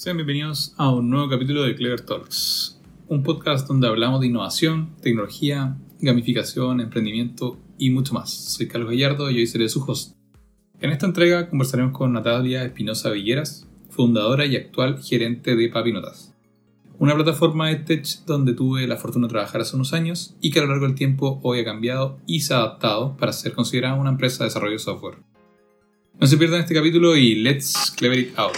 Sean bienvenidos a un nuevo capítulo de Clever Talks, un podcast donde hablamos de innovación, tecnología, gamificación, emprendimiento y mucho más. Soy Carlos Gallardo y hoy seré su host. En esta entrega conversaremos con Natalia Espinosa Villeras, fundadora y actual gerente de Papinotas, una plataforma de tech donde tuve la fortuna de trabajar hace unos años y que a lo largo del tiempo hoy ha cambiado y se ha adaptado para ser considerada una empresa de desarrollo de software. No se pierdan este capítulo y let's clever it out.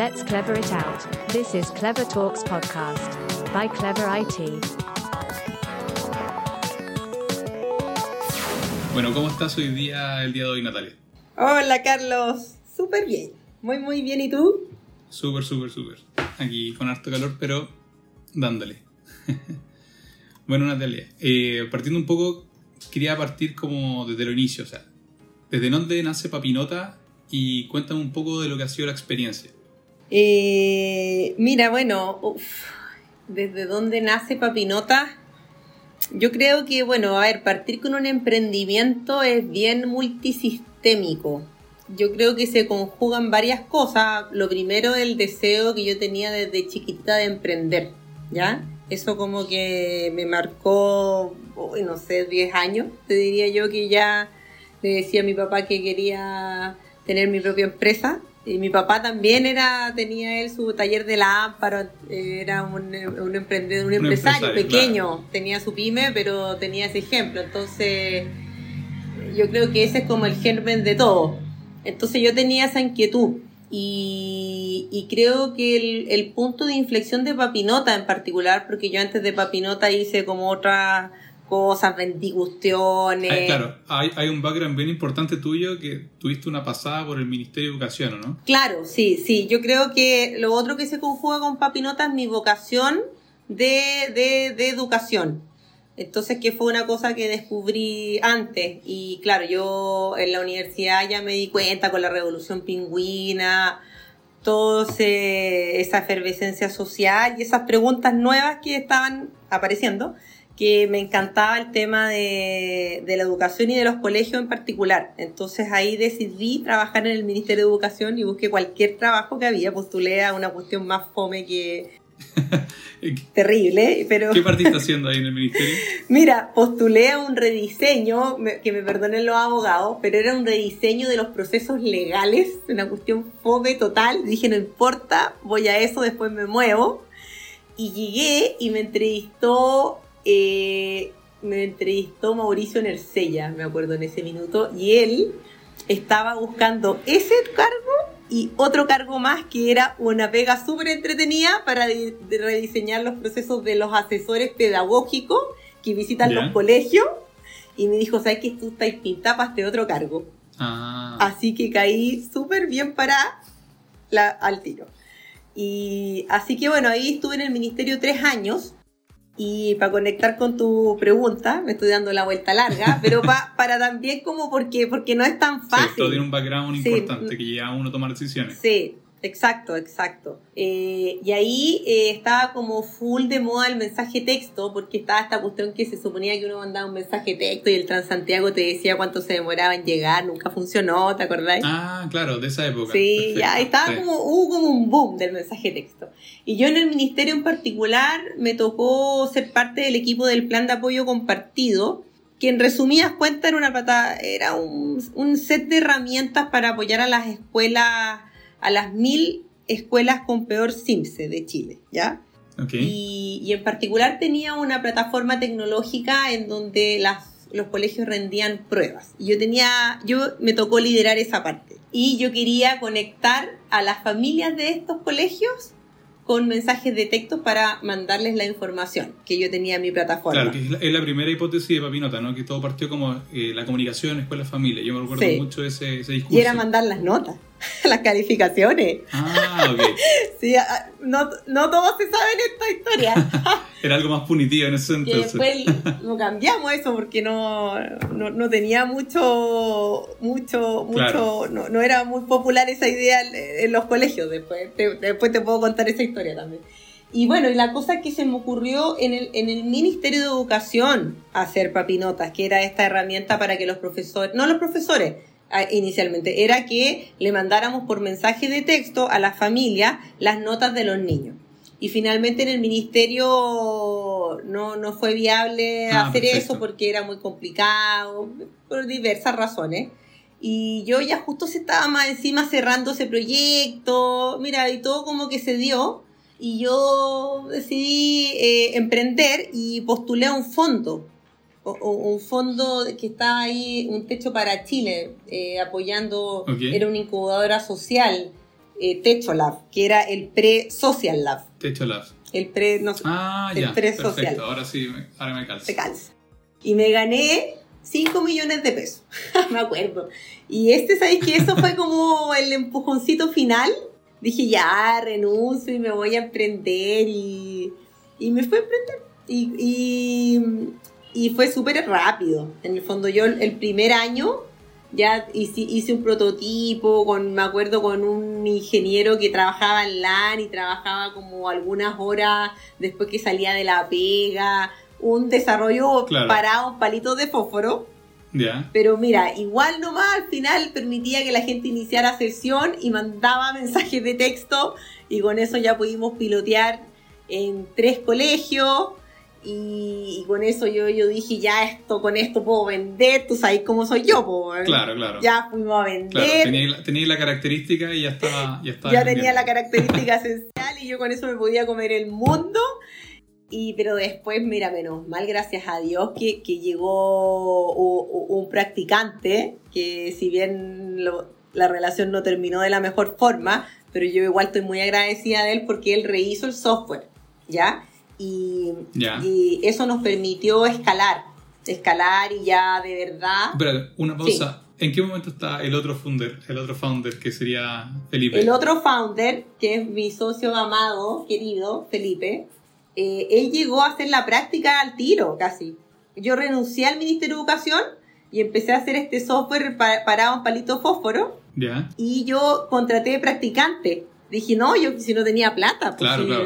Let's clever it out. This is Clever Talks podcast by Clever IT. Bueno, ¿cómo estás hoy día, el día de hoy, Natalia? Hola Carlos, súper bien, muy muy bien, ¿y tú? Súper, súper, súper. Aquí con harto calor, pero dándole. bueno, Natalia, eh, partiendo un poco, quería partir como desde el inicio, o sea, desde dónde nace Papinota y cuéntame un poco de lo que ha sido la experiencia. Eh, mira, bueno, desde dónde nace Papinota, yo creo que, bueno, a ver, partir con un emprendimiento es bien multisistémico. Yo creo que se conjugan varias cosas. Lo primero, el deseo que yo tenía desde chiquitita de emprender, ¿ya? Eso como que me marcó, no sé, 10 años. Te diría yo que ya le decía a mi papá que quería tener mi propia empresa. Y mi papá también era, tenía él su taller de lámpara, era un, un emprendedor, un, Un empresario, empresario, pequeño, tenía su pyme, pero tenía ese ejemplo. Entonces, yo creo que ese es como el germen de todo. Entonces yo tenía esa inquietud y, y creo que el, el punto de inflexión de Papinota en particular, porque yo antes de Papinota hice como otras cosas, vendí cuestiones. Claro, hay, hay un background bien importante tuyo que tuviste una pasada por el Ministerio de Educación, ¿o ¿no? Claro, sí, sí. Yo creo que lo otro que se conjuga con Papinota es mi vocación de, de, de educación. Entonces, que fue una cosa que descubrí antes. Y claro, yo en la universidad ya me di cuenta con la revolución pingüina, toda esa efervescencia social y esas preguntas nuevas que estaban apareciendo, que me encantaba el tema de, de la educación y de los colegios en particular. Entonces ahí decidí trabajar en el Ministerio de Educación y busqué cualquier trabajo que había, postulé a una cuestión más fome que terrible, pero... ¿Qué partiste haciendo ahí en el Ministerio? Mira, postulé a un rediseño, que me perdonen los abogados, pero era un rediseño de los procesos legales, una cuestión fome total. Dije, no importa, voy a eso, después me muevo. Y llegué y me entrevistó, eh, me entrevistó Mauricio Nercella, me acuerdo en ese minuto, y él estaba buscando ese cargo y otro cargo más que era una pega súper entretenida para de- de rediseñar los procesos de los asesores pedagógicos que visitan los colegios. Y me dijo, ¿sabes que tú estás pintada para este otro cargo? Ah, Así que caí súper bien para la, al tiro. Y así que bueno, ahí estuve en el ministerio tres años. Y para conectar con tu pregunta, me estoy dando la vuelta larga, pero pa- para también como porque, porque no es tan sí, fácil. todo tiene un background Sí. importante que lleva a uno a tomar decisiones. Sí, exacto, exacto. Eh, y ahí eh, estaba como full de moda el mensaje texto, porque estaba esta cuestión que se suponía que uno mandaba un mensaje texto y el Transantiago te decía cuánto se demoraba en llegar, nunca funcionó, ¿te acordáis? Ah, claro, de esa época. Sí, Perfecto, ya estaba sí. como, hubo como un boom del mensaje texto. Y yo en el ministerio en particular me tocó ser parte del equipo del plan de apoyo compartido, que en resumidas cuentas era una plata, era un, un set de herramientas para apoyar a las escuelas, a las mil escuelas con peor CIMSE de Chile, ¿ya? Ok. Y, y en particular tenía una plataforma tecnológica en donde las, los colegios rendían pruebas. Y yo tenía, yo me tocó liderar esa parte. Y yo quería conectar a las familias de estos colegios con mensajes de texto para mandarles la información que yo tenía en mi plataforma. Claro, que es la, es la primera hipótesis de Papinota, ¿no? Que todo partió como eh, la comunicación, escuela-familia. Yo me recuerdo Sí. mucho de ese, ese discurso. Y era mandar las notas, las calificaciones. Ah, ok. Sí, ah, no, no todos se saben esta historia. Era algo más punitivo en ese entonces. después lo cambiamos eso porque no, no, no tenía mucho, mucho, mucho, no, no era muy popular esa idea en, los colegios. Después te, después te puedo contar esa historia también. Y bueno, y la cosa que se me ocurrió en el, en el Ministerio de Educación hacer papinotas, que era esta herramienta para que los profesores, no los profesores, inicialmente, era que le mandáramos por mensaje de texto a la familia las notas de los niños. Y finalmente en el ministerio no, no fue viable Ah, hacer perfecto. eso porque era muy complicado, por diversas razones. Y yo ya justo se estaba más encima cerrando ese proyecto, mira, y todo como que se dio. Y yo decidí eh, emprender y postulé a un fondo, o- o- un fondo que estaba ahí, un techo para Chile, eh, apoyando, Ok. era una incubadora social, eh, Techo Lab, que era el pre-social lab, Techo Lab. el pre, no sé, Ah, El ya. presocial. Perfecto. Ahora sí, ahora me calza. calza. Y me gané 5 millones de pesos, me acuerdo. Y este, ¿sabéis que Eso fue como el empujoncito final. Dije, ya, renuncio y me voy a emprender y, y me fui a emprender. Y, y, y fue súper rápido. En el fondo yo el primer año ya hice, hice un prototipo, con, me acuerdo con un ingeniero que trabajaba en LAN y trabajaba como algunas horas después que salía de la pega, un desarrollo Claro. parado, palitos de fósforo. Ya. Pero mira, igual nomás al final permitía que la gente iniciara sesión y mandaba mensajes de texto y con eso ya pudimos pilotear en tres colegios y, y con eso yo, yo dije, ya esto, con esto puedo vender, tú sabes cómo soy yo, po, Claro, claro. ya fuimos a vender, Claro, tenía, tenía la característica y ya estaba. Ya, estaba ya tenía la característica esencial y yo con eso me podía comer el mundo. Y, pero después, mira, menos mal, gracias a Dios, que, que llegó u- u- un practicante, que si bien lo- la relación no terminó de la mejor forma, pero yo igual estoy muy agradecida de él porque él rehizo el software, ¿ya? Y, eso nos permitió escalar, escalar y ya de verdad... Espera, una pausa. ¿En qué momento está el otro founder, el otro founder que sería Felipe? El otro founder, que es mi socio amado, querido, Felipe, eh, él llegó a hacer la práctica al tiro, casi. Yo renuncié al Ministerio de Educación y empecé a hacer este software pa- parado en palito fósforo Ya. y yo contraté practicante. Dije, no, yo si no tenía plata, pues Claro, si- claro.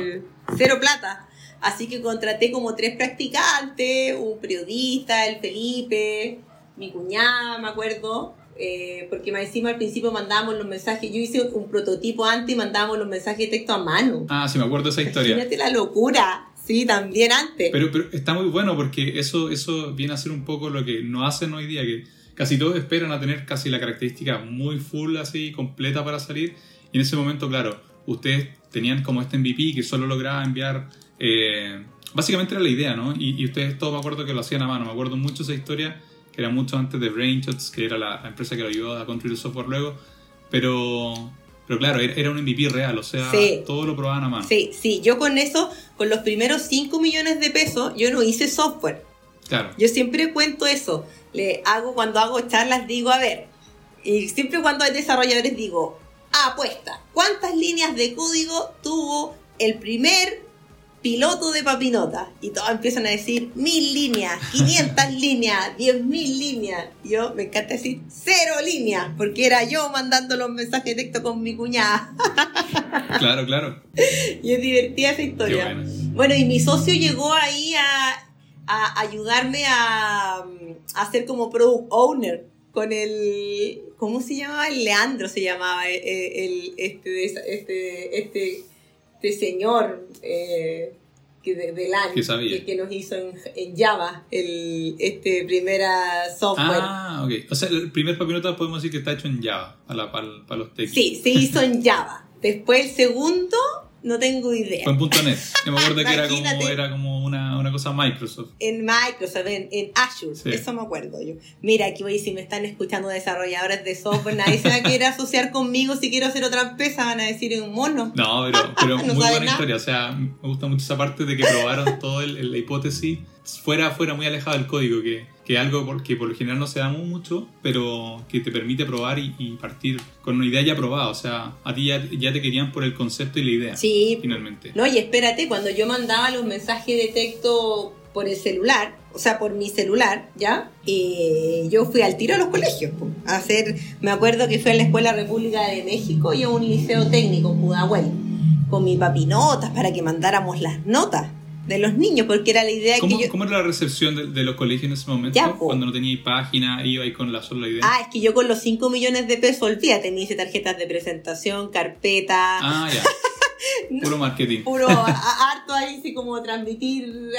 cero plata. Así que contraté como tres practicantes, un periodista, el Felipe, mi cuñada, me acuerdo, eh, porque más encima al principio mandábamos los mensajes, yo hice un prototipo antes y mandábamos los mensajes de texto a mano. Ah, sí, me acuerdo de esa historia. Imagínate la locura, sí, también antes. Pero, pero está muy bueno porque eso, eso viene a ser un poco lo que no hacen hoy día, que casi todos esperan a tener casi la característica muy full, así, completa para salir. Y en ese momento, claro, ustedes tenían como este MVP que solo lograba enviar... eh, básicamente era la idea, ¿no? Y, y ustedes todos me acuerdo que lo hacían a mano. Me acuerdo mucho esa historia, que era mucho antes de Brainshots, que era la, la empresa que lo ayudó a construir el software luego. Pero, pero claro, era, era un MVP real, o sea, Sí. todo lo probaban a mano. Sí, sí, yo con eso, con los primeros 5 millones de pesos, yo no hice software. Claro. Yo siempre cuento eso. Le hago cuando hago charlas digo, a ver, y siempre cuando hay desarrolladores digo, apuesta, ¿cuántas líneas de código tuvo el primer piloto de Papinota? Y todos empiezan a decir mil líneas, 500 líneas, 10 mil líneas. Yo me encanta decir cero líneas, porque era yo mandando los mensajes de texto con mi cuñada. Claro, claro. Y es divertida esa historia. bueno. Bueno, y mi socio llegó ahí a, a ayudarme a, a hacer como product owner con el. ¿Cómo se llamaba? El Leandro se llamaba. eh, eh, El, este, este, este, este señor eh, que de, de LAN Que nos hizo en, en Java el, este primera software. Ah, ok. O sea, el primer papinota podemos decir que está hecho en Java para, para, para los techs. Sí, se hizo en Java. Después el segundo, no tengo idea. Fue en .NET. Yo me acuerdo que era como, era como una, una cosa Microsoft. En Microsoft, en, en Azure, Sí. eso me acuerdo yo. Mira, aquí voy, si me están escuchando desarrolladores de software, nadie se va a querer asociar conmigo si quiero hacer otra empresa, van a decir es un mono. No, pero, pero No muy buena nada. historia. O sea, me gusta mucho esa parte de que probaron el- la hipótesis fuera, fuera muy alejado del código, que, que algo por- que por lo general no se da mucho, pero que te permite probar y, y partir con una idea ya probada. O sea, a ti ya, ya te querían por el concepto y la idea, Sí, finalmente. no, y espérate, cuando yo mandaba los mensajes de texto por el celular, o sea, por mi celular, ¿ya? Eh, yo fui al tiro a los colegios, po, a hacer, me acuerdo que fui a la Escuela República de México y a un liceo técnico Pudahuel, con mi papinotas para que mandáramos las notas. De los niños, porque era la idea ¿Cómo, que yo... ¿Cómo era la recepción de, de los colegios en ese momento? Ya. Cuando no teníais página, iba ahí con la sola idea. Ah, es que yo con los 5 millones de pesos, olvídate, me hice tarjetas de presentación, carpeta, Ah, ya. Puro marketing. puro harto ahí, sí, como transmitir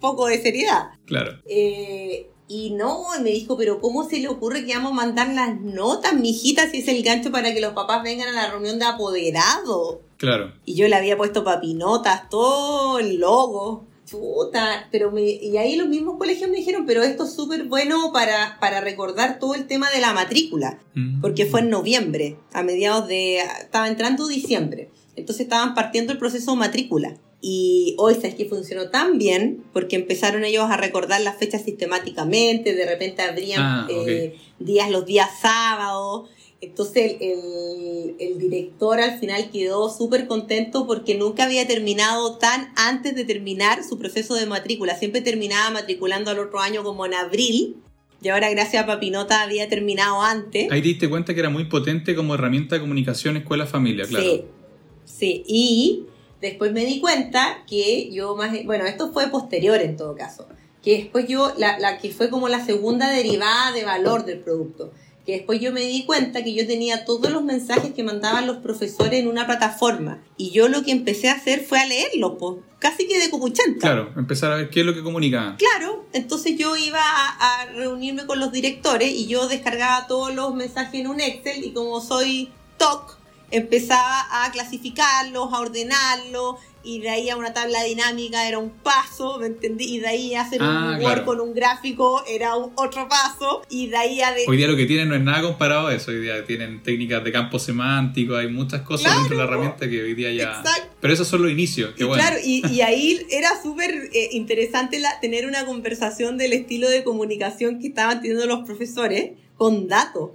poco de seriedad. Claro. Eh, y no, me dijo, pero ¿cómo se le ocurre que vamos a mandar las notas, mijita, si es el gancho para que los papás vengan a la reunión de apoderado? Claro. Y yo le había puesto papinotas, todo el logo. Chuta, pero me, y ahí los mismos colegios me dijeron, pero esto es súper bueno para, para recordar todo el tema de la matrícula, Mm. porque fue en noviembre, a mediados de, estaba entrando diciembre, entonces estaban partiendo el proceso de matrícula. Y hoy sabes que funcionó tan bien, porque empezaron ellos a recordar las fechas sistemáticamente, de repente abrían Ah, eh, días los días sábados, entonces el, el- el director al final quedó súper contento porque nunca había terminado tan antes de terminar su proceso de matrícula. Siempre terminaba matriculando al otro año como en abril. Y ahora gracias a Papinota había terminado antes. Ahí te diste cuenta que era muy potente como herramienta de comunicación escuela-familia, claro. Sí, sí. Y después me di cuenta que yo más... Bueno, esto fue posterior en todo caso. Que después yo, la, la que fue como la segunda derivada de valor del producto. Que después yo me di cuenta que yo tenía todos los mensajes que mandaban los profesores en una plataforma. Y yo lo que empecé a hacer fue a leerlos, pues, casi que de copuchanta. Claro, empezar a ver qué es lo que comunicaban. Claro, entonces yo iba a, a reunirme con los directores y yo descargaba todos los mensajes en un Excel y como soy TOC, empezaba a clasificarlos, a ordenarlos y de ahí a una tabla dinámica era un paso, ¿me entendí? Y de ahí a hacer Ah, un Word claro. con un gráfico era un otro paso y de ahí a... De... Hoy día lo que tienen no es nada comparado a eso. Hoy día tienen técnicas de campo semántico, hay muchas cosas Claro. dentro de la herramienta que hoy día ya. Exacto. Pero esos son los inicios, qué Y bueno. claro, y, y ahí era súper eh, interesante la- tener una conversación del estilo de comunicación que estaban teniendo los profesores con datos.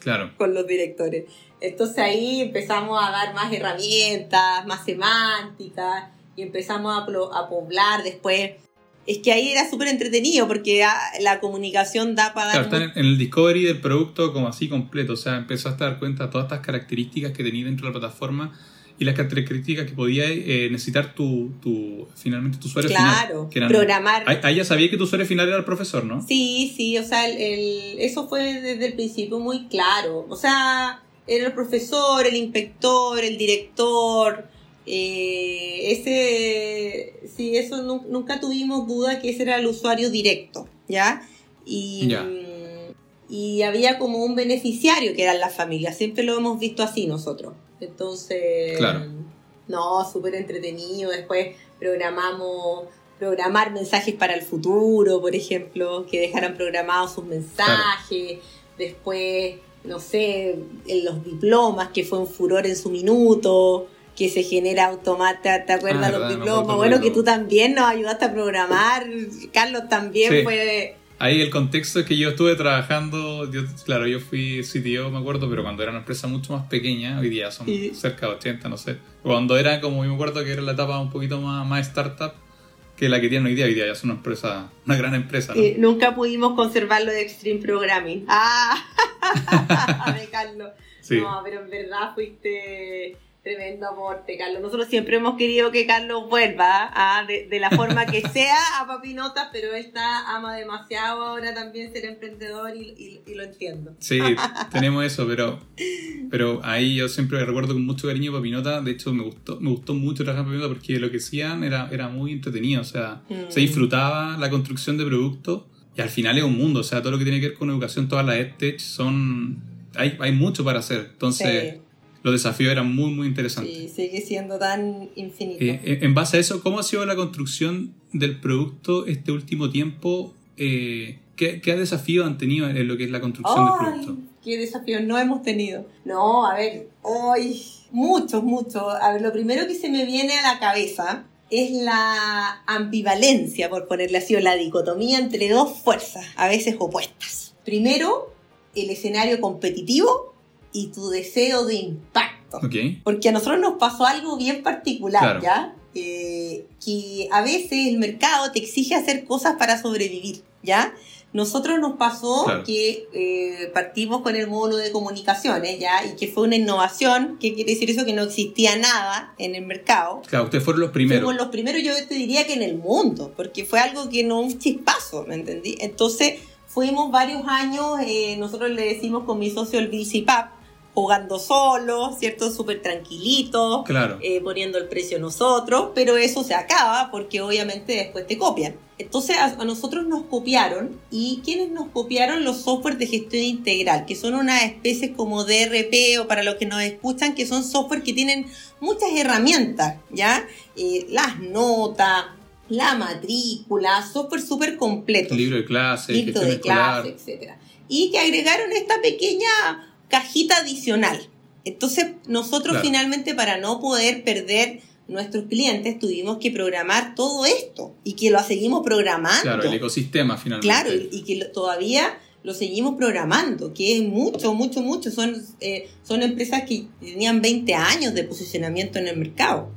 Claro. con los directores. Entonces ahí empezamos a dar más herramientas, más semánticas, y empezamos a, a poblar después. Es que ahí era súper entretenido porque ah, la comunicación da para Claro, dar... están en, el discovery del producto como así completo. O sea, empezaste a dar cuenta de todas estas características que tenía dentro de la plataforma y las características que podía eh, necesitar tu, tu, finalmente tu usuario claro, final. eran- programar. Ahí, ahí ya sabía que tu usuario final era el profesor, ¿no? Sí, sí, o sea, el, el- eso fue desde el principio muy claro. O sea, era el profesor, el inspector, el director. eh, ese, sí, eso nu- nunca tuvimos duda que ese era el usuario directo, ¿ya? Y, y había como un beneficiario que eran las familias. Siempre lo hemos visto así nosotros. Entonces, Claro. no, súper entretenido. Después programamos programar mensajes para el futuro, por ejemplo, que dejaran programados sus mensajes. Después, no sé, en los diplomas, que fue un furor en su minuto, que se genera automática, ¿te acuerdas Ah, los verdad, me diplomas? bueno, que tú también nos ayudaste a programar, Carlos también Sí. fue... Ahí el contexto es que yo estuve trabajando, yo, claro, yo fui CTO, me acuerdo, pero cuando era una empresa mucho más pequeña, hoy día son cerca de 80, no sé. Cuando era como, yo me acuerdo que era la etapa un poquito más, más startup que la que tienen hoy día, hoy día ya es una empresa, una gran empresa, ¿no? Y nunca pudimos conservar lo de Extreme Programming. ¡Ah! de Carlos. Sí. No, pero en verdad fuiste tremendo aporte, Carlos. Nosotros siempre hemos querido que Carlos vuelva ¿ah? de, de la forma que sea a Papinotas, pero él está, ama demasiado ahora también ser emprendedor y, y- y lo entiendo. Sí, tenemos eso, pero, pero ahí yo siempre recuerdo con mucho cariño Papinota. De hecho, me gustó, me gustó mucho trabajar en Papinota porque lo que hacían era, era muy entretenido. O sea, Mm. se disfrutaba la construcción de productos y al final es un mundo. O sea, todo lo que tiene que ver con educación, todas las EdTech son. Hay, hay mucho para hacer. Entonces, los desafíos eran muy, muy interesantes. Sí, sigue siendo tan infinito. Eh, en en base a eso, ¿cómo ha sido la construcción del producto este último tiempo? Eh, ¿qué, ¿Qué desafíos han tenido en lo que es la construcción del producto? ¿Qué desafíos no hemos tenido? No, a ver, hoy muchos, muchos. A ver, lo primero que se me viene a la cabeza es la ambivalencia, por ponerle así, o la dicotomía entre dos fuerzas, a veces opuestas. Primero, el escenario competitivo y tu deseo de impacto. Ok. Porque a nosotros nos pasó algo bien particular, Claro. ¿ya? Eh, que a veces el mercado te exige hacer cosas para sobrevivir, ¿ya? nosotros nos pasó Claro. que eh, partimos con el módulo de comunicaciones, ¿ya? Y que fue una innovación, ¿qué quiere decir eso? Que no existía nada en el mercado. Claro, ustedes fueron los primeros. Fuimos los primeros, yo te diría que en el mundo, porque fue algo que no un chispazo, ¿me entendí? Entonces, fuimos varios años, eh, nosotros le decimos con mi socio el Bill Pap, jugando solo, ¿cierto? Súper tranquilito, Claro. eh, poniendo el precio nosotros, pero eso se acaba porque obviamente después te copian. Entonces a, a nosotros nos copiaron y quienes nos copiaron los software de gestión integral, que son una especie como DRP o para los que nos escuchan, que son software que tienen muchas herramientas, ¿ya? Eh, las notas, la matrícula, software súper completo libro de clase, libro de clase, etcétera. Y que agregaron esta pequeña cajita adicional. Entonces, nosotros Claro. finalmente, para no poder perder nuestros clientes, tuvimos que programar todo esto y que lo seguimos programando. Claro, el ecosistema finalmente. Claro, y, que todavía lo seguimos programando, que es mucho, mucho, mucho. Son, eh, son empresas que tenían 20 años de posicionamiento en el mercado.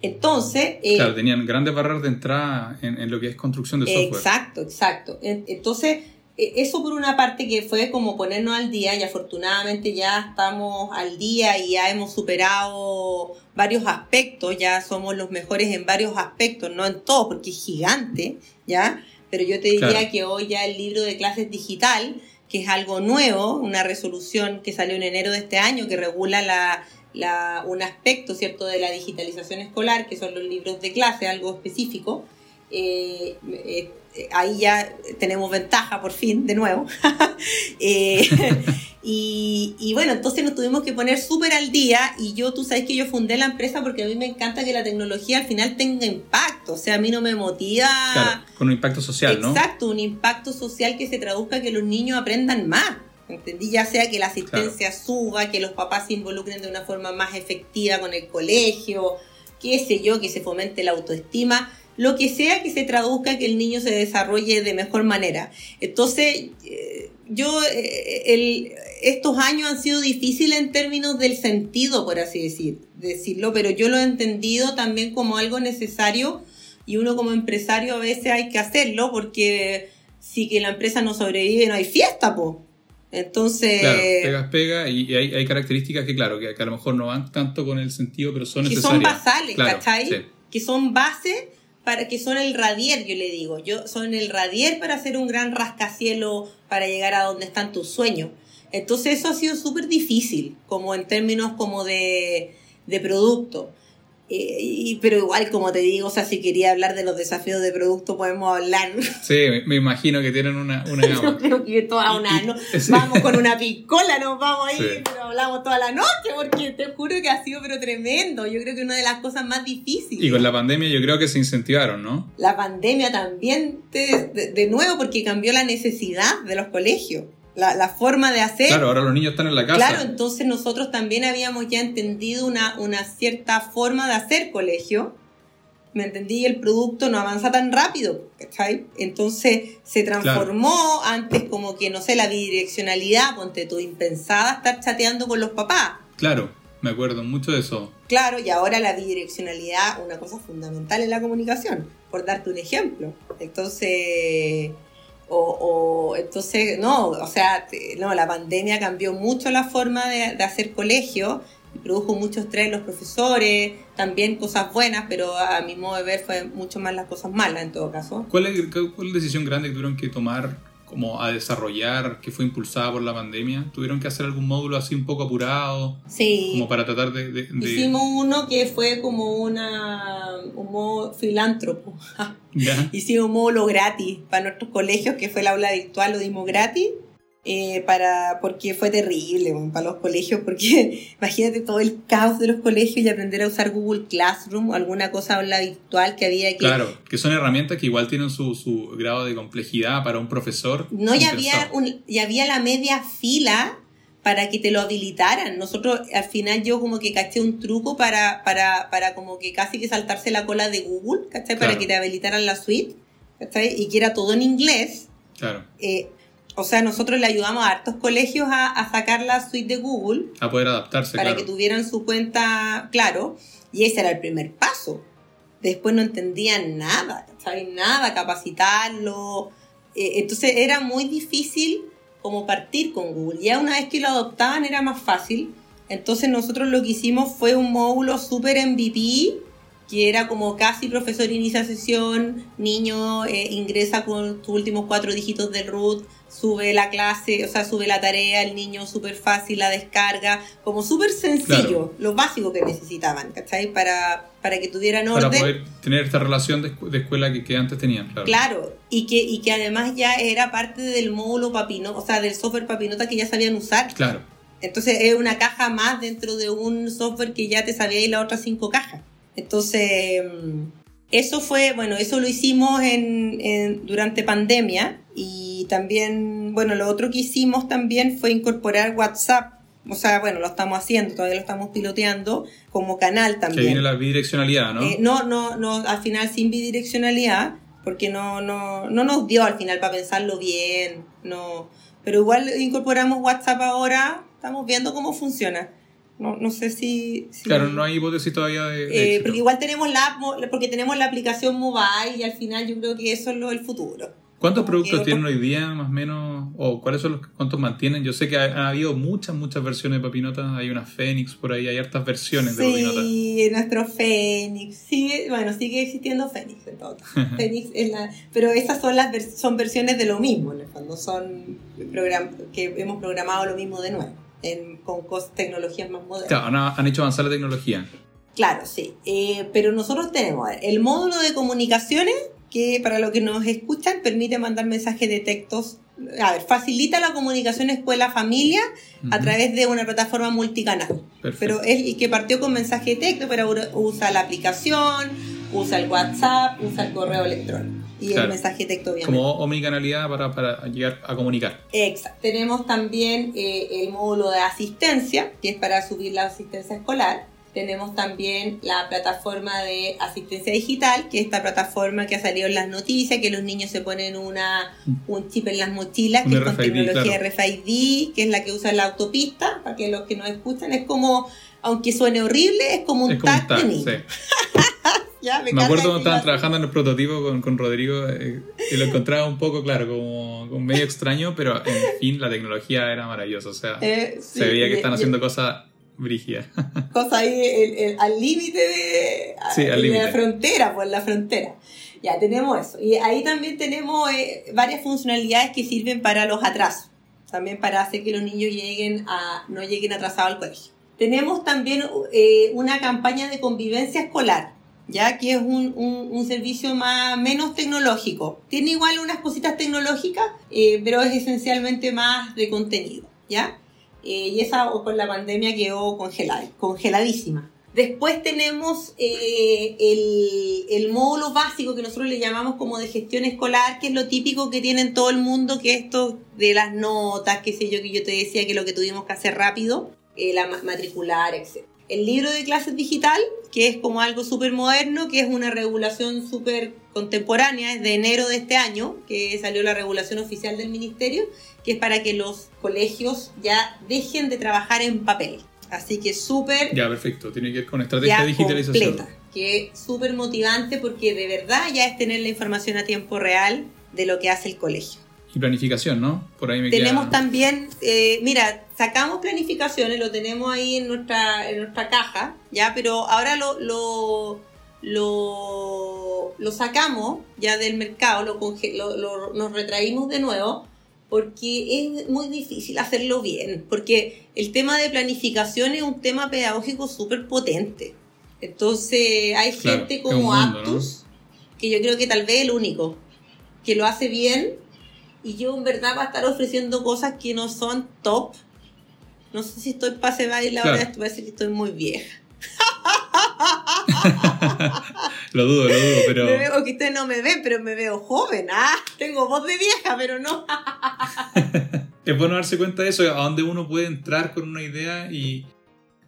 Entonces, eh, Claro, tenían grandes barreras de entrada en, en lo que es construcción de software. Exacto, exacto. En- Entonces, eso por una parte que fue como ponernos al día y afortunadamente ya estamos al día y ya hemos superado varios aspectos, ya somos los mejores en varios aspectos, no en todo porque es gigante, ¿ya? Pero yo te diría Claro. que hoy ya el libro de clases digital, que es algo nuevo, una resolución que salió en enero de este año que regula la, la, un aspecto, ¿cierto?, de la digitalización escolar, que son los libros de clase, algo específico. Eh, eh, ahí ya tenemos ventaja por fin, de nuevo. Eh, y, y bueno, entonces nos tuvimos que poner súper al día y yo, tú sabes que yo fundé la empresa porque a mí me encanta que la tecnología al final tenga impacto, o sea, a mí no me motiva... Claro, con un impacto social, ¿no? Exacto, un impacto social que se traduzca que los niños aprendan más. ¿Entendí? Ya sea que la asistencia suba, que los papás se involucren de una forma más efectiva con el colegio, qué sé yo, que se fomente la autoestima, lo que sea que se traduzca que el niño se desarrolle de mejor manera. Entonces, eh, yo, eh, el, estos años han sido difíciles en términos del sentido, por así decir, decirlo, pero yo lo he entendido también como algo necesario y uno como empresario a veces hay que hacerlo porque si que la empresa no sobrevive no hay fiesta, po. Entonces, Claro, pegas, pega y, y hay, hay características que, claro, que, que a lo mejor no van tanto con el sentido, pero son que necesarias. son basales, Claro, ¿cachai? sí. Que son bases para que son el radier, yo le digo. Yo son el radier para hacer un gran rascacielo para llegar a donde están tus sueños. Entonces eso ha sido súper difícil, como en términos como de, de producto. Eh, y- pero igual, como te digo, o sea, si quería hablar de los desafíos de producto, podemos hablar. Sí, me, me imagino que tienen una, una Yo creo que toda una no- sí. vamos con una picola, nos vamos ahí, Sí. pero hablamos toda la noche, porque te juro que ha sido pero tremendo. Yo creo que una de las cosas más difíciles. Y con la pandemia yo creo que se incentivaron, ¿no? La pandemia también, te- de, de nuevo, porque cambió la necesidad de los colegios, la, la forma de hacer. Claro, ahora los niños están en la casa. Claro, entonces nosotros también habíamos ya entendido una, una cierta forma de hacer colegio. ¿Me entendí? Y el producto no avanza tan rápido, ¿cachai? Entonces se transformó antes como que, no sé, la bidireccionalidad, ponte tú, impensada estar chateando con los papás. Claro, me acuerdo mucho de eso. Claro, y ahora la bidireccionalidad, una cosa fundamental en la comunicación, por darte un ejemplo. Entonces, o, o- entonces, no, o sea, no, la pandemia cambió mucho la forma de, hacer colegio produjo mucho estrés en los profesores, también cosas buenas, pero a mi modo de ver fue mucho más las cosas malas en todo caso. ¿Cuál es, cuál decisión grande que tuvieron que tomar como a desarrollar, que fue impulsada por la pandemia? ¿Tuvieron que hacer algún módulo así un poco apurado, Sí. como para tratar de... de- de- Hicimos uno que fue como una, un modo filántropo. ¿Ya? Hicimos un módulo gratis para nuestros colegios, que fue el aula virtual, lo dimos gratis, eh, para, porque fue terrible bueno, para los colegios, porque imagínate todo el caos de los colegios y aprender a usar Google Classroom o alguna cosa aula virtual que había que... Claro, que son herramientas que igual tienen su, su grado de complejidad para un profesor. No, ya había, un, ya había la media fila para que te lo habilitaran. Nosotros, al final, yo como que caché un truco para, para, para como que casi que saltarse la cola de Google, ¿cachai? Para Claro. que te habilitaran la suite, ¿cachai? Y que era todo en inglés. Claro, Eh, o sea, nosotros le ayudamos a hartos colegios a, a sacar la suite de Google a poder adaptarse, para claro. que tuvieran su cuenta, claro, y ese era el primer paso. Después no entendían nada, ¿cachai? Nada, capacitarlo. eh, entonces era muy difícil como partir con Google. Ya una vez que lo adoptaban era más fácil. Entonces nosotros lo que hicimos fue un módulo súper MVP que era como casi profesor inicia sesión, niño eh, ingresa con tus últimos cuatro dígitos del root, sube la clase, o sea, sube la tarea, el niño súper fácil, la descarga, como súper sencillo, lo básico que necesitaban, ¿cachai? Para, para que tuvieran orden. Para poder tener esta relación de, escuela que, que, antes tenían, claro. Claro, y que, y que además ya era parte del módulo Papinota, o sea, del software Papinota que ya sabían usar. Claro. Entonces es una caja más dentro de un software que ya te sabía y las otras cinco cajas. Entonces, eso fue, bueno, eso lo hicimos en, durante pandemia y también, bueno, lo otro que hicimos también fue incorporar WhatsApp. O sea, bueno, lo estamos haciendo, todavía lo estamos piloteando como canal también. Que viene la bidireccionalidad, ¿no? Eh, no, no, no, al final sin bidireccionalidad, porque no, no, no nos dio al final para pensarlo bien, no. Pero igual incorporamos WhatsApp ahora, estamos viendo cómo funciona. No, no sé si, Claro, no hay hipótesis todavía de. Eh, porque igual tenemos la, porque tenemos la aplicación mobile y al final yo creo que eso es lo del futuro. ¿Cuántos productos tienen hoy día, más o menos? ¿O cuáles son los cuántos mantienen? Yo sé que ha, habido muchas, muchas versiones de Papinota. Hay una Fénix por ahí, hay hartas versiones de Papinota. Sí, nuestro Fénix. Sigue, bueno, sigue existiendo Fénix en todo. Fénix es la. Pero esas son las son versiones de lo mismo, en el fondo. Son program, que hemos programado lo mismo de nuevo con tecnologías más modernas. Claro, han, hecho avanzar la tecnología. Claro, sí. Eh, pero nosotros tenemos el módulo de comunicaciones que para los que nos escuchan permite mandar mensajes de textos. A ver, facilita la comunicación escuela-familia a través de una plataforma multicanal. Pero es el que partió con mensaje de texto, pero usa la aplicación, usa el WhatsApp, usa el correo electrónico y el mensaje de texto, obviamente. Como omnicanalidad para, para llegar a comunicar. Exacto. Tenemos también eh, el módulo de asistencia, que es para subir la asistencia escolar. Tenemos también la plataforma de asistencia digital, que es esta plataforma que ha salido en las noticias, que los niños se ponen una, un chip en las mochilas, que es con tecnología RFID, que es la que usa la autopista, para que los que nos escuchan, es como, aunque suene horrible, es como un tag, de niño. me, acuerdo cuando estaban trabajando en el prototipo con, con Rodrigo eh, y lo encontraba un poco, claro, como, medio extraño, pero en fin, la tecnología era maravillosa. O sea, eh, se veía que están haciendo cosas brígidas. Cosas ahí al límite de, la frontera, pues la frontera. Ya tenemos eso. Y ahí también tenemos eh, varias funcionalidades que sirven para los atrasos. También para hacer que los niños lleguen a, no lleguen atrasados al colegio. Tenemos también una campaña de convivencia escolar ya que es un, un, servicio más, menos tecnológico. Tiene igual unas cositas tecnológicas, eh, pero es esencialmente más de contenido, ¿ya? Eh, y esa con la pandemia quedó congelada, congeladísima. Después tenemos eh, el, el, módulo básico que nosotros le llamamos como de gestión escolar, que es lo típico que tiene todo el mundo, que esto de las notas, qué sé yo, que yo te decía que lo que tuvimos que hacer rápido, la matricular, etc el libro de clases digital, que es como algo súper moderno, que es una regulación súper contemporánea, es de enero de este año, que salió la regulación oficial del ministerio, que es para que los colegios ya dejen de trabajar en papel. Así que súper... Ya, perfecto, tiene que ver con estrategia de digitalización. Completa, que es súper motivante porque de verdad ya es tener la información a tiempo real de lo que hace el colegio. Y planificación, ¿no? Por ahí me Tenemos también, eh, mira, sacamos planificaciones, lo tenemos ahí en nuestra, en nuestra caja, ¿ya? Pero ahora lo, lo, lo, sacamos ya del mercado, lo, lo, nos retraímos de nuevo, porque es muy difícil hacerlo bien, porque el tema de planificación es un tema pedagógico súper potente. Entonces hay gente como Aptus, que yo creo que tal vez el único, que lo hace bien y yo en verdad va a estar ofreciendo cosas que no son top. No sé si estoy pase baile ahora, esto parece que estoy muy vieja. lo dudo, lo dudo, pero. Me veo que ustedes no me ven, pero me veo joven. Ah, tengo voz de vieja, pero no. es bueno darse cuenta de eso, a dónde uno puede entrar con una idea y.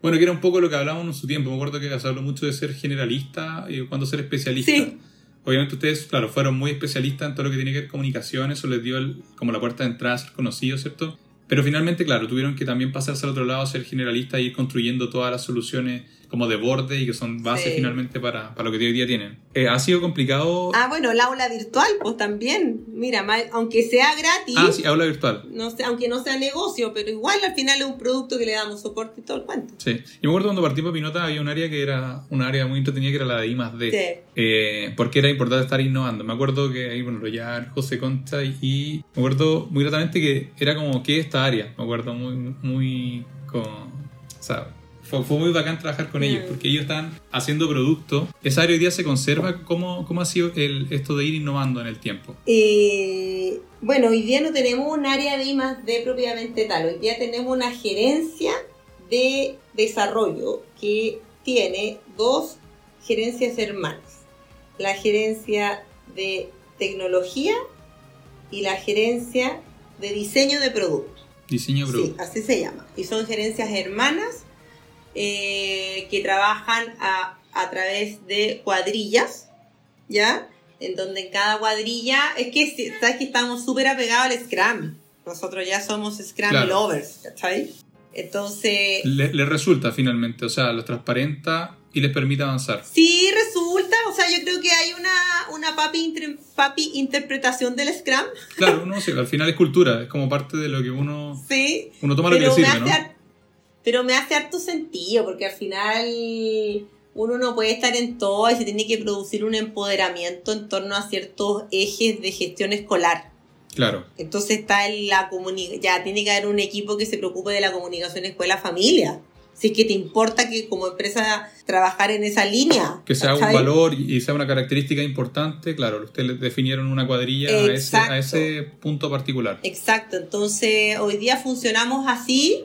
Bueno, que era un poco lo que hablábamos en su tiempo. Me acuerdo que se habló mucho de ser generalista y cuando ser especialista. Sí. Obviamente ustedes, claro, fueron muy especialistas en todo lo que tiene que ver comunicación, eso les dio como la puerta de entrada a ser conocidos, ¿cierto? Pero finalmente, claro, tuvieron que también pasarse al otro lado, ser generalistas y ir construyendo todas las soluciones como de borde y que son base Sí. finalmente para, para lo que hoy día tienen. Eh, ha sido complicado. Ah, bueno, el aula virtual, pues también. Mira, ma- aunque sea gratis, Ah, sí, aula virtual. no sé, aunque no sea negocio, pero igual al final es un producto que le damos soporte y todo el cuento. Sí. Yo me acuerdo cuando partí Papinota había un área que era un área muy entretenida que era la de I más D. Sí. Eh, porque era importante estar innovando. Me acuerdo que ahí, bueno, ya José Concha y, me acuerdo muy gratamente que era como que esta área. Me acuerdo muy, muy con. O sea, fue, fue muy bacán trabajar con Mm. ellos porque ellos estaban haciendo producto. Esa área hoy día se conserva. ¿Cómo, cómo ha sido el, esto de ir innovando en el tiempo? Eh, bueno, hoy día no tenemos un área de I más D propiamente tal. Hoy día tenemos una gerencia de desarrollo que tiene dos gerencias hermanas. La gerencia de tecnología y la gerencia de diseño de productos. Diseño de Sí, producto. así se llama. Y son gerencias hermanas eh, que trabajan a, a través de cuadrillas, ¿ya? En donde en cada cuadrilla, es que sabes que estamos súper apegados al Scrum. Nosotros ya somos Scrum Claro. lovers, ¿cachai? Entonces, Le, le resulta finalmente, o sea, los transparenta y les permite avanzar. sí resulta, o sea, yo creo que hay una, una papi, inter- papi interpretación del Scrum, Claro, uno sí, al final es cultura, es como parte de lo que uno, sí, uno toma lo que le sirve, ¿no? Pero me hace harto sentido, porque al final uno no puede estar en todo y se tiene que producir un empoderamiento en torno a ciertos ejes de gestión escolar. Claro. Entonces está en la comunicación, ya tiene que haber un equipo que se preocupe de la comunicación escuela-familia. Si es que te importa que como empresa trabajar en esa línea. Que sea un ¿cachai? valor y sea una característica importante, claro, ustedes definieron una cuadrilla a ese, a ese punto particular. Exacto, entonces hoy día funcionamos así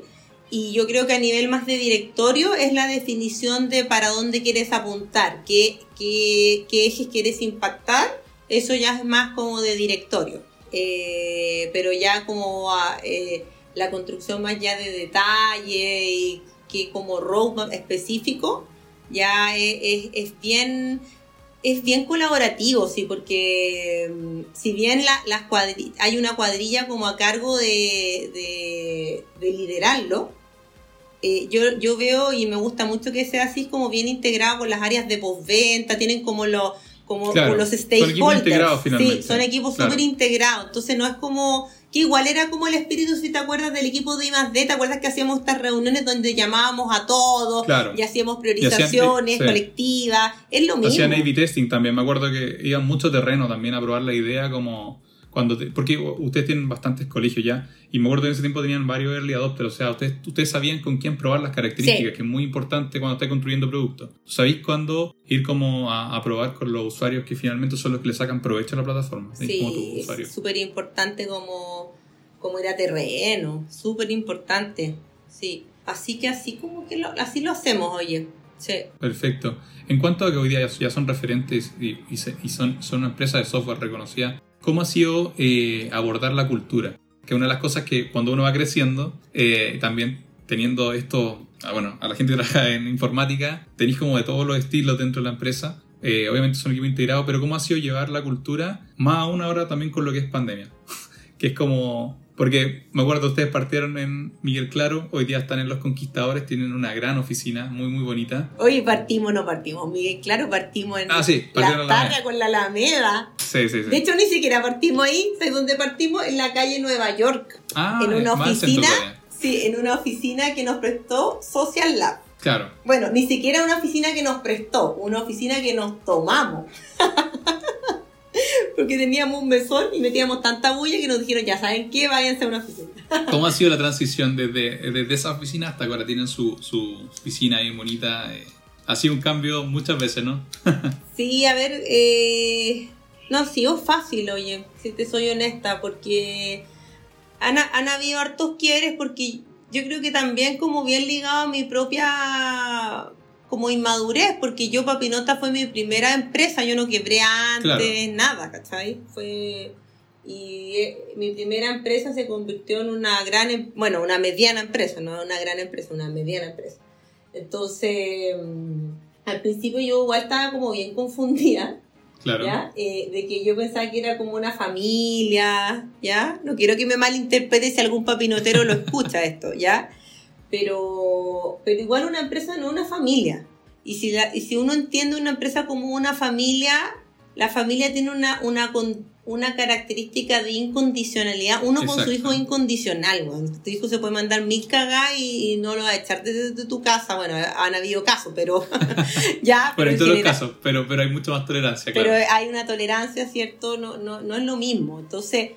y yo creo que a nivel más de directorio es la definición de para dónde quieres apuntar, qué, qué, ejes quieres impactar, eso ya es más como de directorio, Eh, pero ya como ah, eh, la construcción más ya de detalle y que como roadmap específico, ya es- es bien es bien colaborativo, sí, porque mm, si bien la, las hay una cuadrilla como a cargo de, de, de liderarlo, eh, yo, yo veo y me gusta mucho que sea así como bien integrado con las áreas de postventa, tienen como los como, Claro, como los son equipos stakeholders. integrados finalmente, Sí, son equipos claro. súper integrados. Entonces no es como que igual era como el espíritu, si te acuerdas del equipo de I+D, ¿te acuerdas que hacíamos estas reuniones donde llamábamos a todos Claro. y hacíamos hacían- priorizaciones sí. colectivas? Es lo mismo. Hacían A-B testing también, me acuerdo que iban mucho terreno también a probar la idea como cuando te- porque ustedes tienen bastantes colegios ya y me acuerdo que en ese tiempo tenían varios early adopters, o sea, ustedes, ustedes sabían con quién probar las características, Sí. que es muy importante cuando estés construyendo productos. ¿Sabéis cuándo ir como a, a probar con los usuarios que finalmente son los que le sacan provecho a la plataforma? Sí, como tu usuario. es súper importante como, como ir a terreno, súper importante, sí. Así que así como que lo, así lo hacemos, oye. Sí. Perfecto. En cuanto a que hoy día ya- ya son referentes y, y se- y son, son una empresa de software reconocida, ¿cómo ha sido eh, abordar la cultura? Que una de las cosas que cuando uno va creciendo, eh, también teniendo esto, ah, bueno, a la gente que trabaja en informática, tenéis como de todos los estilos dentro de la empresa. Eh, obviamente son equipos integrados, pero ¿cómo ha sido llevar la cultura más aún ahora también con lo que es pandemia? que es como... Porque me acuerdo, ustedes partieron en Miguel Claro, hoy día están en Los Conquistadores, tienen una gran oficina, muy, muy bonita. Hoy partimos, no partimos, Miguel, claro, partimos en Ah, sí, la la tarde con la Alameda. Sí, sí, sí. De hecho, ni siquiera partimos ahí, ¿sabes dónde partimos? En la calle Nueva York, ah, en una oficina, sí, en una oficina que nos prestó Social Lab. Claro. Bueno, ni siquiera una oficina que nos prestó, una oficina que nos tomamos. Porque teníamos un mesón y metíamos tanta bulla que nos dijeron, ya saben qué, váyanse a una oficina. ¿Cómo ha sido la transición desde, desde esa oficina hasta que ahora tienen su, su oficina ahí bonita? Eh, ha sido un cambio muchas veces, ¿no? Sí, a ver, eh, no ha sido fácil, oye, si te soy honesta, porque han, han habido hartos quieres, porque yo creo que también como bien ligado a mi propia como inmadurez, porque yo Papinota fue mi primera empresa, yo no quebré antes, Claro. nada, ¿cachai? Fue... Y eh, mi primera empresa se convirtió en una gran, em- bueno, una mediana empresa, no una gran empresa, una mediana empresa. Entonces, mm, al principio yo igual estaba como bien confundida, Claro. ¿ya? Eh, de que yo pensaba que era como una familia, ¿ya? No quiero que me malinterprete si algún papinotero lo escucha esto, ¿ya? Pero, pero igual una empresa no es una familia, Y si, la- y si uno entiende una empresa como una familia, la familia tiene una, una, una característica de incondicionalidad. Uno con su Exacto. hijo es incondicional. weón. Tu hijo se puede mandar mil cagadas y, y no lo va a echar desde de tu casa. Bueno, han habido casos, pero ya. Bueno, pero en todos los casos, pero, pero hay mucha más tolerancia, claro. pero hay una tolerancia, ¿cierto? No, no, no es lo mismo. Entonces,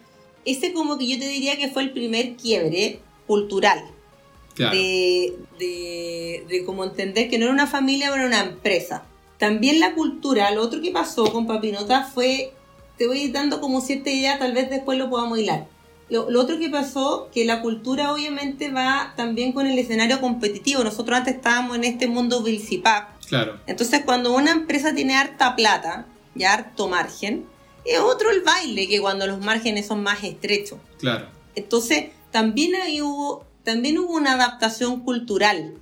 ese como que yo te diría que fue el primer quiebre cultural. Claro. De, de, de como entender que no era una familia, pero era una empresa. También la cultura, lo otro que pasó con Papinota fue, te voy dando como cierta idea, tal vez después lo podamos hilar. Lo, lo otro que pasó, que la cultura obviamente va también con el escenario competitivo. Nosotros antes estábamos en este mundo Vilcipap, Claro, entonces, cuando una empresa tiene harta plata y harto margen, es otro el baile que cuando los márgenes son más estrechos. claro. Entonces, también ahí hubo, también hubo una adaptación cultural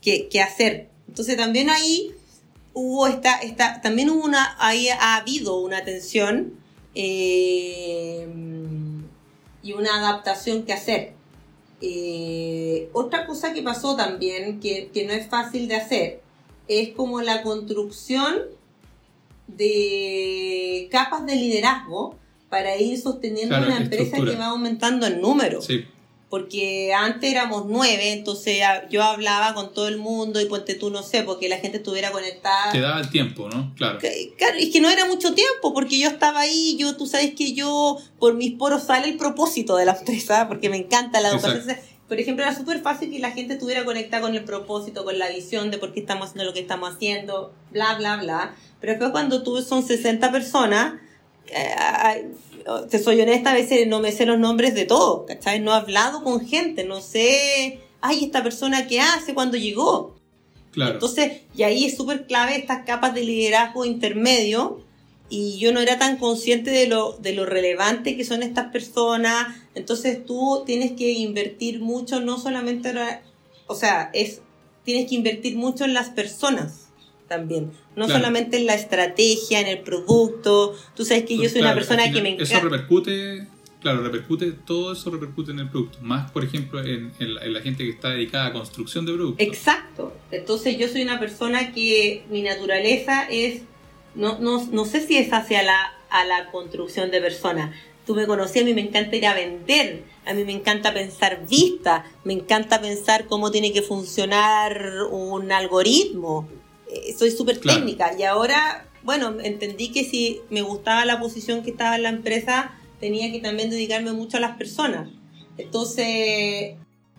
que, que hacer. Entonces, también ahí hubo esta, esta también hubo una, ahí ha habido una tensión eh, y una adaptación que hacer. Eh, otra cosa que pasó también, que, que no es fácil de hacer, es como la construcción de capas de liderazgo para ir sosteniendo Claro, una empresa estructura. que va aumentando en número. Sí, Porque antes éramos nueve, entonces a- yo hablaba con todo el mundo y ponte tú, no sé, porque la gente estuviera conectada. te daba el tiempo, ¿no? Claro. Claro, es que no era mucho tiempo, porque yo estaba ahí, yo, tú sabes que yo, por mis poros sale el propósito de la empresa, porque me encanta la educación. Exacto. Por ejemplo, era súper fácil que la gente estuviera conectada con el propósito, con la visión de por qué estamos haciendo lo que estamos haciendo, bla, bla, bla. Pero después cuando tú son 60 personas, eh, te soy honesta, a veces no me sé los nombres de todos, ¿cachai? No he hablado con gente, no sé, ay, esta persona qué hace cuando llegó. Claro. Entonces, y ahí es súper clave estas capas de liderazgo intermedio. Y yo no era tan consciente de lo, de lo relevante que son estas personas. Entonces tú tienes que invertir mucho, no solamente, o sea, es, tienes que invertir mucho en las personas también. No Claro. solamente en la estrategia, en el producto. Tú sabes que yo Pues soy una persona que me final Eso encanta. repercute, claro, repercute, todo eso repercute en el producto. Más, por ejemplo, en, en la, en la gente que está dedicada a construcción de productos. Exacto. Entonces yo soy una persona que mi naturaleza es, no, no, no sé si es hacia la, a la construcción de personas. Tú me conocí, a mí me encanta ir a vender, a mí me encanta pensar vista, me encanta pensar cómo tiene que funcionar un algoritmo. Eh, soy súper Claro. técnica y ahora, bueno, entendí que si me gustaba la posición que estaba en la empresa, tenía que también dedicarme mucho a las personas. Entonces,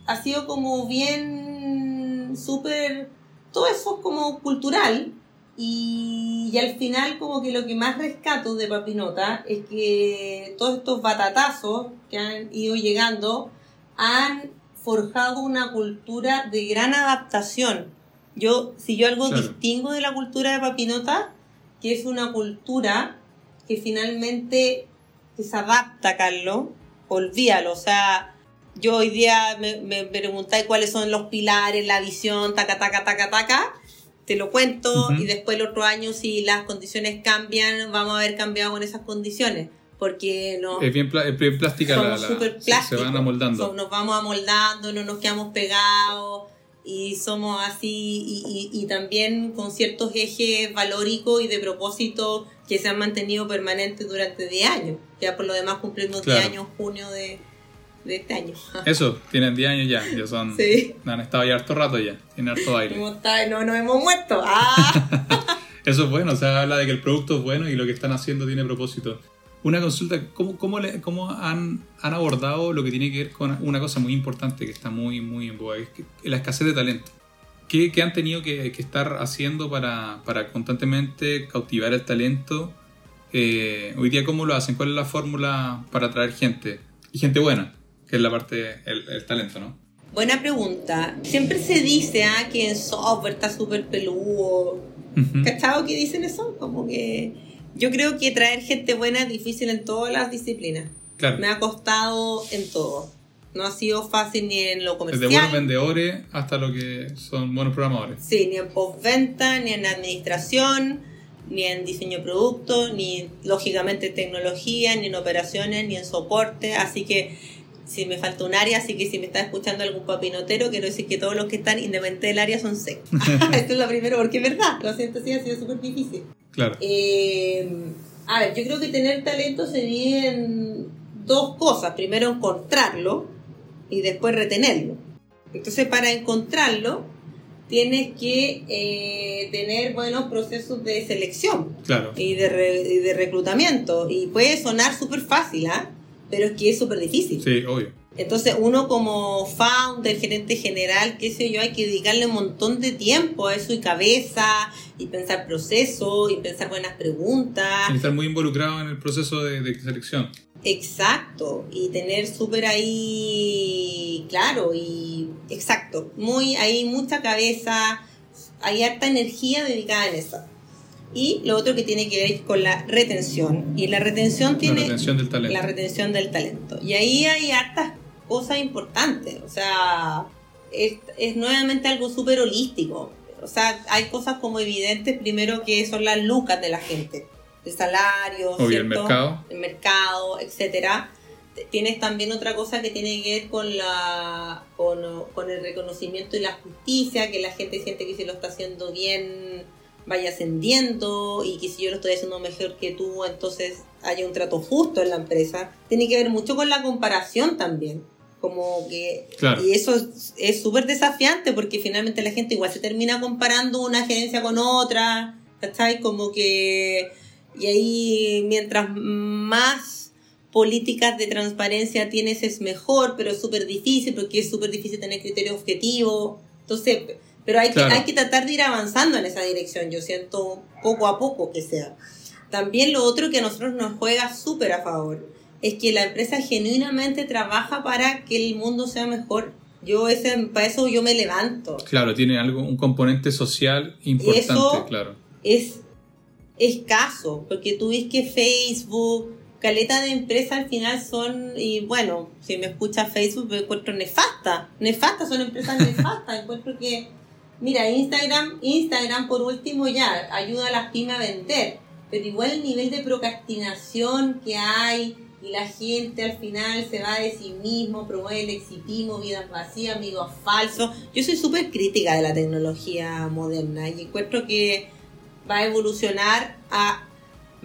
ha sido como bien súper, todo eso es como cultural y, y al final como que lo que más rescato de Papinota es que todos estos batatazos que han ido llegando han forjado una cultura de gran adaptación. Yo, si yo algo Claro. distingo de la cultura de Papinota, que es una cultura que finalmente se adapta, Carlos, olvídalo, o sea, yo hoy día me, me preguntáis cuáles son los pilares, la visión, taca, taca, taca, taca, te lo cuento y después el otro año si las condiciones cambian, vamos a haber cambiado con esas condiciones, porque no, Es bien, pla- es bien plástica la, somos la- súper se- se van amoldando. nos vamos amoldando, no nos quedamos pegados y somos así y, y- y también con ciertos ejes valóricos y de propósito que se han mantenido permanentes durante 10 años. Ya por lo demás cumplimos Claro. 10 años junio de, de este año. Eso, tienen 10 años ya, ya son, Sí. han estado ya harto rato ya, tienen harto aire. ¿Cómo está? No nos hemos muerto. ¡Ah! Eso es bueno, o sea, habla de que el producto es bueno y lo que están haciendo tiene propósito. Una consulta, ¿cómo, cómo, le- cómo han, han abordado lo que tiene que ver con una cosa muy importante que está muy, muy en boga, que es que- la escasez de talento? ¿Qué, qué han tenido que, que estar haciendo para, para constantemente cautivar el talento? Eh, hoy día, ¿cómo lo hacen? ¿Cuál es la fórmula para atraer gente? Y gente buena, que es la parte, el, el talento, ¿no? Buena pregunta. Siempre se dice ah, que en software está súper peludo. Ujú. ¿Cachado que dicen eso? Como que yo creo que traer gente buena es difícil en todas las disciplinas. Claro, Me ha costado en todo. No ha sido fácil ni en lo desde comercial, buenos vendedores hasta lo que son buenos programadores. sí, ni en postventa, ni en administración, ni en diseño de producto, ni lógicamente tecnología, ni en operaciones, ni en soporte. Así que si me falta un área, así que si me está escuchando algún papinotero, quiero decir que todos los que están independientes del área son secos. Esto es lo primero, porque es verdad, lo siento, sí, ha sido súper difícil. Claro. Eh, a ver, yo creo que tener talento se divide en dos cosas. Primero, encontrarlo y después retenerlo. Entonces, para encontrarlo, tienes que eh, tener buenos procesos de selección Claro. y de, re- y de reclutamiento. Y puede sonar súper fácil, ¿ah? Pero es que es súper difícil. Sí, obvio. Entonces uno como founder, gerente general, qué sé yo, hay que dedicarle un montón de tiempo a eso y cabeza, y pensar procesos, y pensar buenas preguntas. Que estar muy involucrado en el proceso de, de selección. Exacto, y tener súper ahí, claro, y exacto, muy ahí mucha cabeza, hay harta energía dedicada en eso. Y lo otro que tiene que ver con la retención. Y la retención La tiene retención del talento. la retención del talento. Y ahí hay hartas cosas importantes. O sea, es, es nuevamente algo súper holístico. O sea, hay cosas como evidentes, primero que son las lucas de la gente. El salario, Obvio, el mercado. El mercado, etcétera. Tienes también otra cosa que tiene que ver con la con, con el reconocimiento y la justicia, que la gente siente que si lo está haciendo bien vaya ascendiendo y que si yo lo estoy haciendo mejor que tú, entonces haya un trato justo en la empresa. Tiene que ver mucho con la comparación también. Como que. Claro. Y eso es- es súper desafiante porque finalmente la gente igual se termina comparando una gerencia con otra. ¿Cachai? Como que. Y ahí, mientras más políticas de transparencia tienes, es mejor, pero es súper difícil porque es súper difícil tener criterios objetivos. Entonces, pero hay, Claro. que, hay que tratar de ir avanzando en esa dirección, yo siento, poco a poco que sea. También lo otro que a nosotros nos juega súper a favor es que la empresa genuinamente trabaja para que el mundo sea mejor. Yo ese, para eso yo me levanto. Claro, tiene algo, un componente social importante, eso- claro. es escaso, porque tú ves que Facebook, caleta de empresas al final son, y bueno, si me escucha Facebook me encuentro nefasta, nefasta, son empresas nefastas, encuentro que, mira, Instagram, Instagram por último ya ayuda a las pymes a vender, pero igual el nivel de procrastinación que hay y la gente al final se va de sí mismo, promueve el exitismo, vidas vacías, amigos falsos. Yo soy súper crítica de la tecnología moderna y encuentro que va a evolucionar a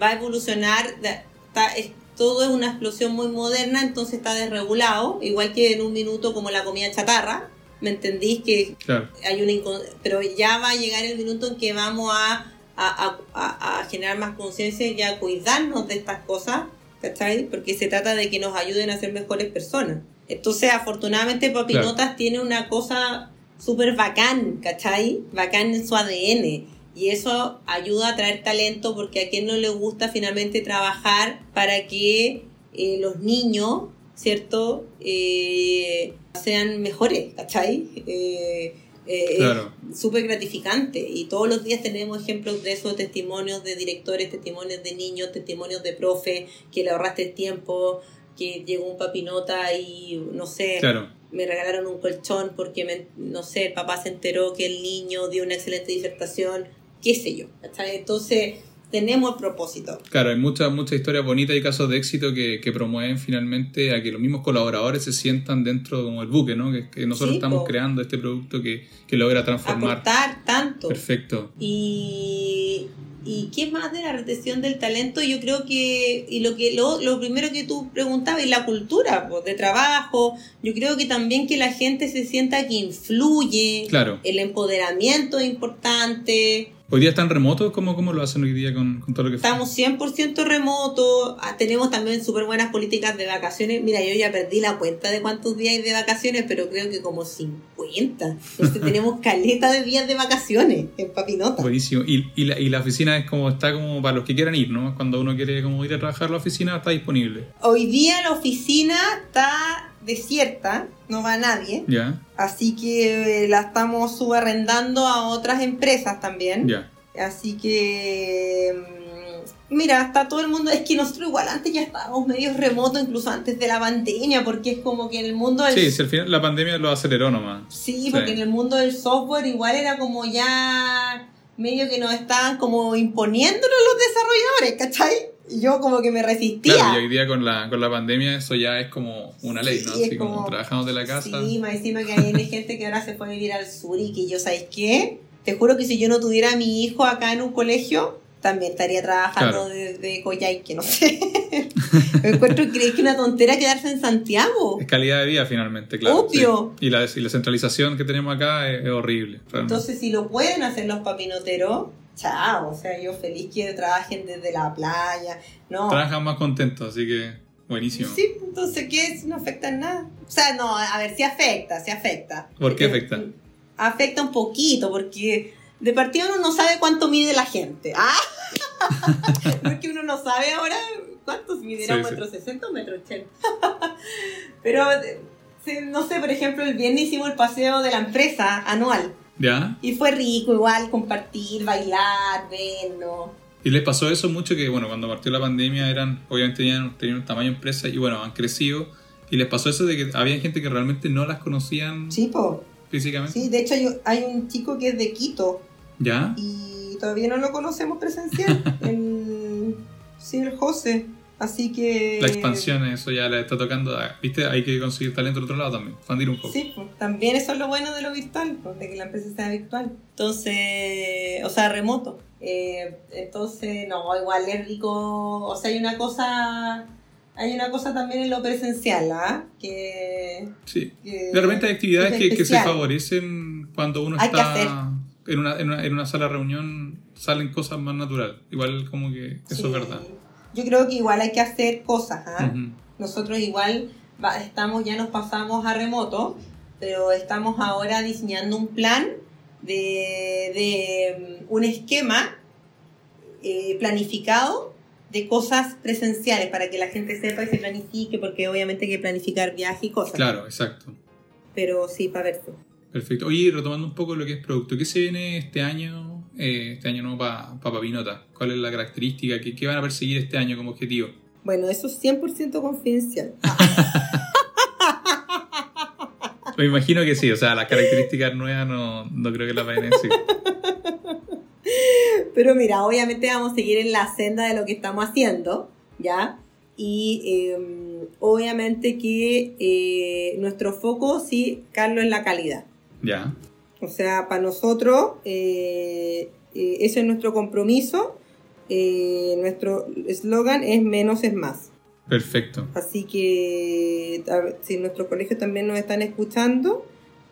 va a evolucionar de- está- es- todo es una explosión muy moderna entonces está desregulado igual que en un minuto como la comida chatarra me entendís que Claro. hay una pero ya va a llegar el minuto en que vamos a, a- a- a generar más conciencia y a cuidarnos de estas cosas ¿cachai? porque se trata de que nos ayuden a ser mejores personas entonces afortunadamente Papinotas tiene una cosa súper bacán ¿cachai? bacán en su ADN y eso ayuda a traer talento porque a quien no le gusta finalmente trabajar para que eh, los niños, ¿cierto? Eh, sean mejores, ¿cachai? Eh, eh, Claro. es súper gratificante y todos los días tenemos ejemplos de esos testimonios de directores, testimonios de niños, testimonios de profe, que le ahorraste el tiempo, que llegó un papinota y no sé, Claro. me regalaron un colchón porque, me- no sé, el papá se enteró que el niño dio una excelente disertación, qué sé yo. ¿cachai? Entonces, tenemos el propósito. Claro, hay muchas muchas historias bonitas y casos de éxito que, que promueven finalmente a que los mismos colaboradores se sientan dentro como el buque, ¿no? Que, que nosotros Sí, estamos po. creando este producto que, que logra transformar. Aportar tanto. Perfecto. Y, y qué más de la retención del talento, yo creo que, y lo que lo, lo primero que tú preguntabas, es la cultura pues, de trabajo, yo creo que también que la gente se sienta que influye, Claro. el empoderamiento es importante, ¿Hoy día están remotos? ¿Cómo, cómo lo hacen hoy día con, con todo lo que Estamos 100% remoto, ah, tenemos también súper buenas políticas de vacaciones. Mira, yo ya perdí la cuenta de cuántos días hay de vacaciones, pero creo que como 50. Entonces tenemos caleta de días de vacaciones en Papinota. Buenísimo. Y, y, la, y la oficina es como, está como para los que quieran ir, ¿no? Cuando uno quiere como ir a trabajar la oficina, está disponible. Hoy día la oficina está desierta, no va nadie. Ya, Así que eh, la estamos subarrendando a otras empresas también. ya. Así que, mm, mira, está todo el mundo, es que nosotros igual antes ya estábamos medio remoto, incluso antes de la pandemia, porque es como que en el mundo del... Sí, si al final la pandemia lo aceleró nomás. Sí, porque Sí. en el mundo del software igual era como ya medio que nos estaban como imponiéndonos los desarrolladores, ¿cachai? Yo como que me resistía. Claro, y hoy día con la, con la pandemia eso ya es como una ley, ¿no? Sí, Así como, como- trabajamos de la casa. Sí, más encima que hay gente que ahora se a vivir al sur y que yo, ¿sabes qué? Te juro que si yo no tuviera a mi hijo acá en un colegio, también estaría trabajando Claro. desde Coyhaique, no sé. Me encuentro que es una tontera quedarse en Santiago. Es calidad de vida finalmente, claro. Obvio. sí. Y, la, y la centralización que tenemos acá es, es horrible. realmente. Entonces, si lo pueden hacer los papinoteros, chao. O sea, yo feliz que trabajen desde la playa. No. Trabajan más contentos, así que buenísimo. Sí, entonces, ¿qué es? No afecta en nada. O sea, no, a ver, sí afecta, sí afecta. ¿Por qué afecta? Afecta un poquito, porque de partida uno no sabe cuánto mide la gente. ¡Ah! porque uno no sabe ahora cuántos miderá Sí, un sí. metro sesenta o un metro ochenta. Pero, eh, sí, no sé, por ejemplo, el viernes hicimos el paseo de la empresa anual. ¿Ya? Y fue rico igual compartir, bailar, vernos. Y les pasó eso mucho que, bueno, cuando partió la pandemia eran, obviamente tenían, tenían un tamaño empresa y bueno, han crecido. Y les pasó eso de que había gente que realmente no las conocían Sí, po. físicamente. Sí, de hecho hay, hay un chico que es de Quito ¿Ya? y todavía no lo conocemos presencial. sí, el José. Así que... La expansión, eso ya le está tocando. ah, ¿Viste? Hay que conseguir talento del otro lado también. Expandir un poco. Sí, pues, también eso es lo bueno de lo virtual, pues, de que la empresa sea virtual. Entonces, o sea, remoto. Eh, entonces, no, igual es rico. O sea, hay una cosa. Hay una cosa también en lo presencial, ¿ah? Que, Sí. que- De repente hay actividades es que, que se favorecen cuando uno Hay que está hacer. En una, en, una, en una sala de reunión, salen cosas más naturales. Igual como que eso Sí. es verdad. Yo creo que igual hay que hacer cosas, ¿ah? Nosotros igual estamos, ya nos pasamos a remoto, pero estamos ahora diseñando un plan de, de mm, un esquema eh, planificado de cosas presenciales para que la gente sepa y se planifique, porque obviamente hay que planificar viaje y cosas. Claro, exacto. Pero sí, para verse. Perfecto. Oye, retomando un poco lo que es producto, ¿qué se viene este año, eh, este año nuevo para Papinota? ¿Cuál es la característica? ¿Qué, ¿Qué van a perseguir este año como objetivo? Bueno, eso es 100% confidencial. Me imagino que sí, o sea, las características nuevas no, no creo que las vayan a decir. Pero mira, obviamente vamos a seguir en la senda de lo que estamos haciendo, ¿ya? Y eh, obviamente que eh, nuestro foco, sí, Carlos, es la calidad. Ya, O sea, para nosotros, eh, eh, ese es nuestro compromiso. Eh, nuestro eslogan es menos es más. perfecto. Así que si nuestros colegios también nos están escuchando,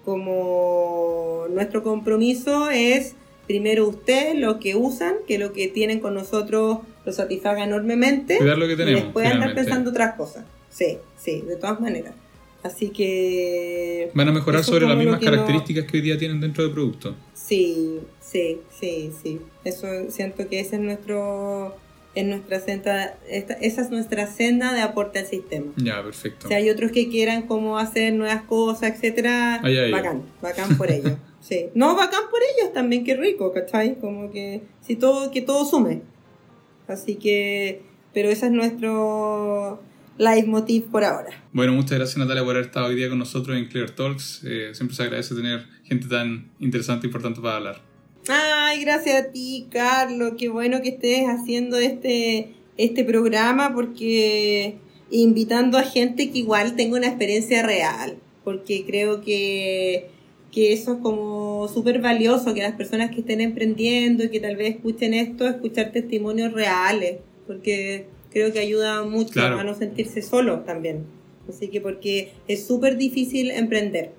como nuestro compromiso es primero ustedes lo que usan, que lo que tienen con nosotros lo satisfaga enormemente Cuidar lo que y tenemos. después andar pensando otras cosas. Sí, sí, de todas maneras. Así que Van a mejorar sobre las mismas que no- características que hoy día tienen dentro del producto. sí, sí, sí, sí. Eso siento que ese es nuestro es nuestra senda, esta- esa es nuestra senda de aporte al sistema. Ya, perfecto. Si hay otros que quieran como hacer nuevas cosas, etcétera, bacán, bacán por ellos. Sí. No, bacán por ellos también, qué rico, ¿cachai? Como que si todo, que todo sume. Así que, pero ese es nuestro leitmotiv por ahora. Bueno, muchas gracias Natalia por haber estado hoy día con nosotros en Clear Talks. Eh, siempre se agradece tener gente tan interesante e importante para hablar. Ay, gracias a ti, Carlos. Qué bueno que estés haciendo este, este programa porque invitando a gente que igual tenga una experiencia real. Porque creo que, que eso es como súper valioso, que las personas que estén emprendiendo y que tal vez escuchen esto, escuchar testimonios reales. Porque creo que ayuda mucho Claro. a no sentirse solo también. Así que porque es súper difícil emprender.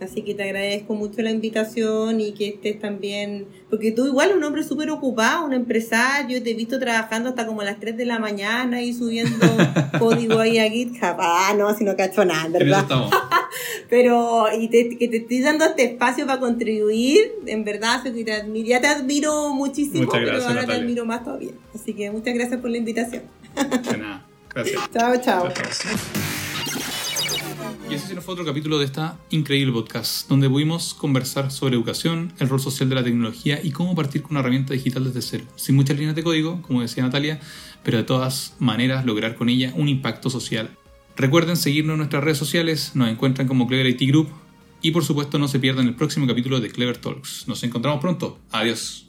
Así que te agradezco mucho la invitación y que estés también, porque tú igual un hombre súper ocupado, un empresario, te he visto trabajando hasta como a las 3 de la mañana y subiendo código ahí a GitHub. Ah, no, si no cacho nada, ¿verdad? Pero, y te, que te estoy dando este espacio para contribuir, en verdad, te admiro, ya te admiro muchísimo, Muchas gracias, pero ahora te Natalia. admiro más todavía. Así que muchas gracias por la invitación. De nada. Gracias. Chao, chao. Y ese sí nos fue otro capítulo de esta increíble podcast, donde pudimos conversar sobre educación, el rol social de la tecnología y cómo partir con una herramienta digital desde cero, sin muchas líneas de código, como decía Natalia, pero de todas maneras lograr con ella un impacto social. Recuerden seguirnos en nuestras redes sociales, nos encuentran como Clever IT Group y por supuesto no se pierdan el próximo capítulo de Clever Talks. Nos encontramos pronto. Adiós.